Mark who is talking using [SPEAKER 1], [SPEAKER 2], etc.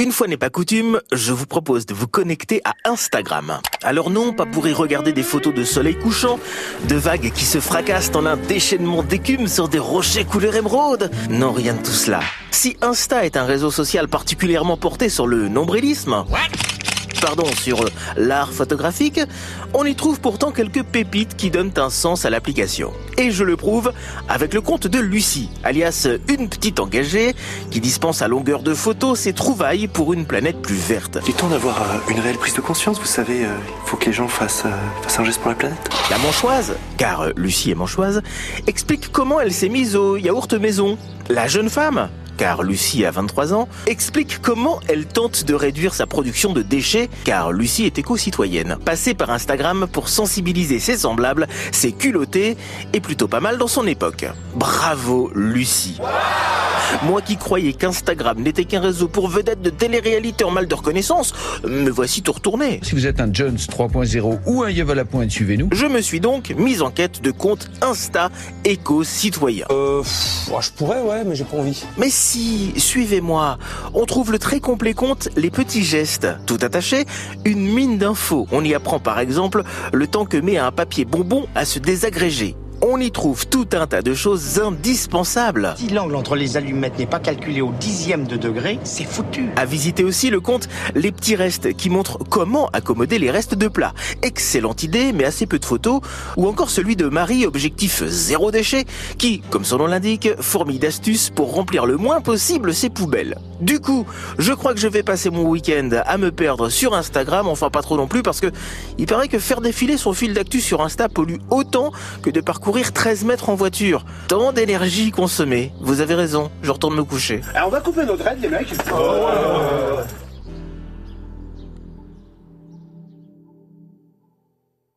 [SPEAKER 1] Une fois n'est pas coutume, je vous propose de vous connecter à Instagram. Alors non, pas pour y regarder des photos de soleil couchant, de vagues qui se fracassent en un déchaînement d'écume sur des rochers couleur émeraude. Non, rien de tout cela. Si Insta est un réseau social particulièrement porté sur le nombrilisme, pardon, sur l'art photographique, on y trouve pourtant quelques pépites qui donnent un sens à l'application. Et je le prouve avec le compte de Lucie, alias une petite engagée, qui dispense à longueur de photos ses trouvailles pour une planète plus verte.
[SPEAKER 2] Il est temps d'avoir euh, une réelle prise de conscience, vous savez, euh, il faut que les gens fassent, euh, fassent un geste pour la planète.
[SPEAKER 1] La manchoise, car Lucie est manchoise, explique comment elle s'est mise au yaourt maison. La jeune femme, car Lucie a 23 ans, explique comment elle tente de réduire sa production de déchets, car Lucie est éco-citoyenne. Passer par Instagram pour sensibiliser ses semblables, c'est culotté et plutôt pas mal dans son époque. Bravo Lucie moi qui croyais qu'Instagram n'était qu'un réseau pour vedettes de télé-réalité en mal de reconnaissance, me voici tout retourné.
[SPEAKER 3] Si vous êtes un Jones 3.0 ou un Yeval à pointe, suivez-nous.
[SPEAKER 1] Je me suis donc mis en quête de compte Insta éco-citoyen.
[SPEAKER 4] Euh, pff, je pourrais, ouais, mais j'ai pas envie.
[SPEAKER 1] Mais si, suivez-moi. On trouve le très complet compte Les Petits Gestes. Tout attaché, une mine d'infos. On y apprend par exemple le temps que met un papier bonbon à se désagréger. On y trouve tout un tas de choses indispensables.
[SPEAKER 5] Si l'angle entre les allumettes n'est pas calculé au dixième de degré, c'est foutu.
[SPEAKER 1] À visiter aussi le compte Les Petits Restes qui montre comment accommoder les restes de plats. Excellente idée, mais assez peu de photos. Ou encore celui de Marie, objectif zéro déchet, qui, comme son nom l'indique, fourmille d'astuces pour remplir le moins possible ses poubelles. Du coup, je crois que je vais passer mon week-end à me perdre sur Instagram, enfin pas trop non plus, parce que il paraît que faire défiler son fil d'actu sur Insta pollue autant que de parcourir 13 mètres en voiture. Tant d'énergie consommée. Vous avez raison, je retourne me coucher.
[SPEAKER 6] Alors on va couper nos dreads les mecs.